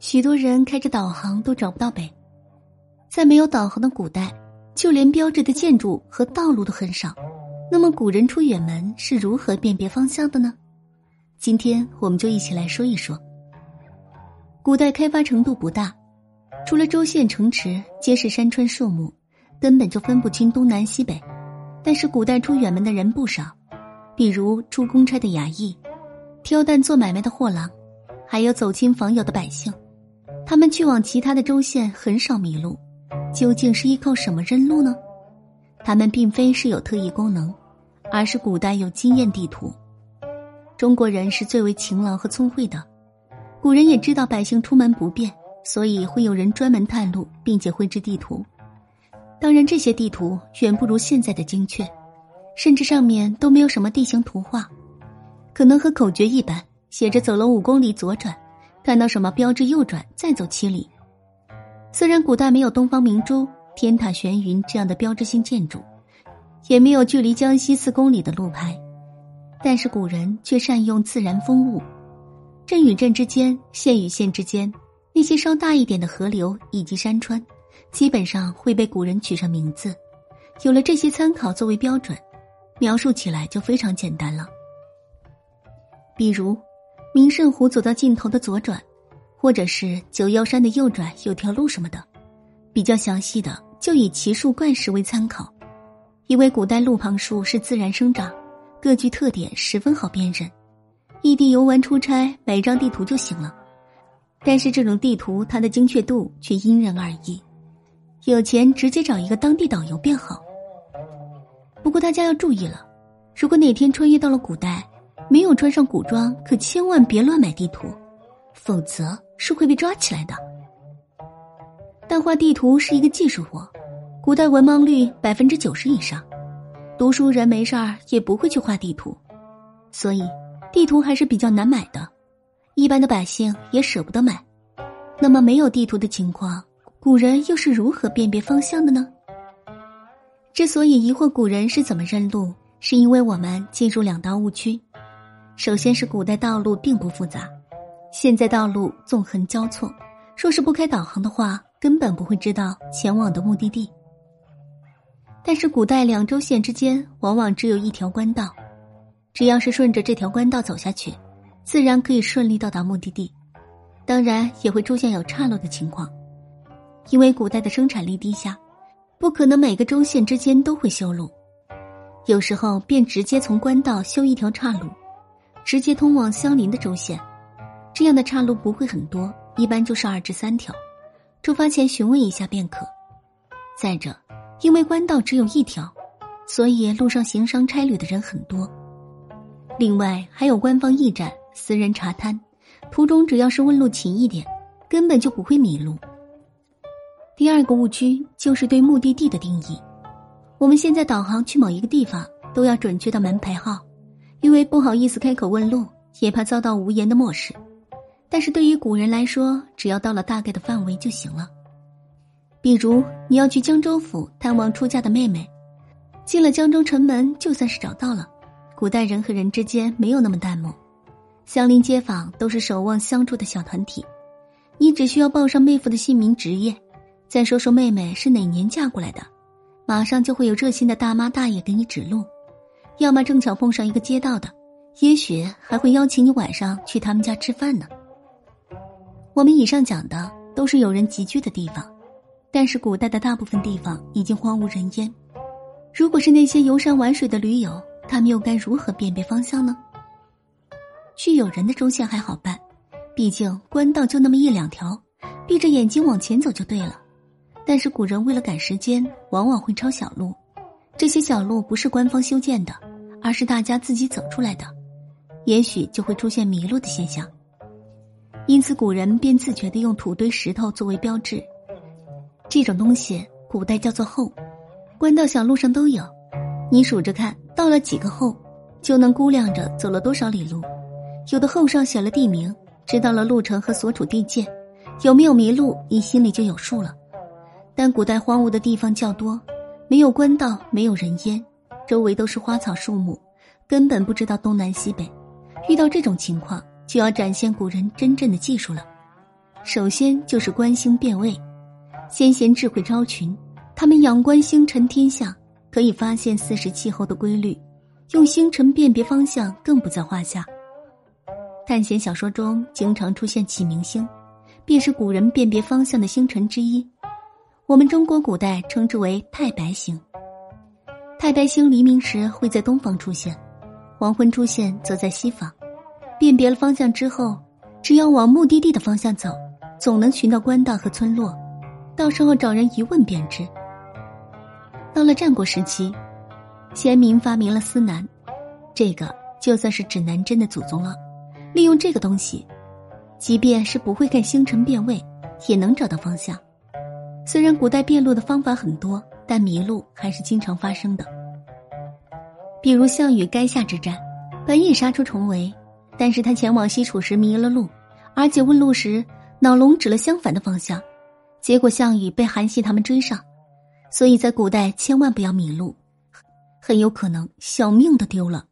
许多人开着导航都找不到北。在没有导航的古代，就连标志的建筑和道路都很少。那么，古人出远门是如何辨别方向的呢？今天我们就一起来说一说。古代开发程度不大，除了州县城池皆是山川树木，根本就分不清东南西北。但是古代出远门的人不少，比如出公差的衙役，挑担做买卖的货郎，还有走亲访友的百姓。他们去往其他的州县很少迷路，究竟是依靠什么认路呢？他们并非是有特异功能，而是古代有经验地图。中国人是最为勤劳和聪慧的，古人也知道百姓出门不便，所以会有人专门探路，并且绘制地图。当然，这些地图远不如现在的精确，甚至上面都没有什么地形图画，可能和口诀一般，写着“走了五公里左转，看到什么标志右转，再走七里”。虽然古代没有东方明珠。天塔悬云这样的标志性建筑，也没有距离江西四公里的路牌，但是古人却善用自然风物，镇与镇之间、县与县之间，那些稍大一点的河流以及山川，基本上会被古人取上名字。有了这些参考作为标准，描述起来就非常简单了。比如，明胜湖走到尽头的左转，或者是九妖山的右转有条路什么的，比较详细的。就以奇树怪石为参考，因为古代路旁树是自然生长，各具特点，十分好辨认。异地游玩出差，买一张地图就行了。但是这种地图它的精确度却因人而异，有钱直接找一个当地导游便好。不过大家要注意了，如果哪天穿越到了古代，没有穿上古装，可千万别乱买地图，否则是会被抓起来的。但画地图是一个技术活，古代文盲率百分之九十以上，读书人没事儿也不会去画地图，所以地图还是比较难买的，一般的百姓也舍不得买。那么没有地图的情况，古人又是如何辨别方向的呢？之所以疑惑古人是怎么认路，是因为我们进入两大误区。首先是古代道路并不复杂，现在道路纵横交错，若是不开导航的话。根本不会知道前往的目的地。但是古代两州县之间往往只有一条官道，只要是顺着这条官道走下去，自然可以顺利到达目的地。当然也会出现有岔路的情况，因为古代的生产力低下，不可能每个州县之间都会修路，有时候便直接从官道修一条岔路，直接通往相邻的州县。这样的岔路不会很多，一般就是二至三条。出发前询问一下便可。再者，因为官道只有一条，所以路上行商差旅的人很多。另外，还有官方驿站、私人茶摊，途中只要是问路勤一点，根本就不会迷路。第二个误区就是对目的地的定义。我们现在导航去某一个地方，都要准确到门牌号，因为不好意思开口问路，也怕遭到无言的漠视。但是对于古人来说，只要到了大概的范围就行了。比如你要去江州府探望出嫁的妹妹，进了江州城门，就算是找到了。古代人和人之间没有那么淡漠，乡邻街坊都是守望相助的小团体。你只需要报上妹夫的姓名、职业，再说说妹妹是哪年嫁过来的，马上就会有热心的大妈大爷给你指路。要么正巧碰上一个街道的，也许还会邀请你晚上去他们家吃饭呢。我们以上讲的都是有人集居的地方，但是古代的大部分地方已经荒无人烟。如果是那些游山玩水的驴友，他们又该如何辨别方向呢？去有人的中线还好办，毕竟官道就那么一两条，闭着眼睛往前走就对了。但是古人为了赶时间，往往会抄小路，这些小路不是官方修建的，而是大家自己走出来的，也许就会出现迷路的现象。因此，古人便自觉地用土堆、石头作为标志。这种东西，古代叫做后，官道小路上都有。你数着看，到了几个后，就能估量着走了多少里路。有的后上写了地名，知道了路程和所处地界，有没有迷路，你心里就有数了。但古代荒芜的地方较多，没有官道，没有人烟，周围都是花草树木，根本不知道东南西北。遇到这种情况。就要展现古人真正的技术了。首先就是观星辨位，先贤智慧超群，他们仰观星辰天象，可以发现四时气候的规律，用星辰辨别方向更不在话下。探险小说中经常出现启明星，便是古人辨别方向的星辰之一。我们中国古代称之为太白星。太白星黎明时会在东方出现，黄昏出现则在西方。辨别了方向之后，只要往目的地的方向走，总能寻到官道和村落。到时候找人一问便知。到了战国时期，先民发明了司南，这个就算是指南针的祖宗了。利用这个东西，即便是不会看星辰辨位，也能找到方向。虽然古代辨路的方法很多。但迷路还是经常发生的，比如项羽垓下之战，本已杀出重围，但是他前往西楚时迷了路，而且问路时脑龙指了相反的方向，结果项羽被韩信他们追上，所以在古代千万不要迷路，很有可能小命都丢了。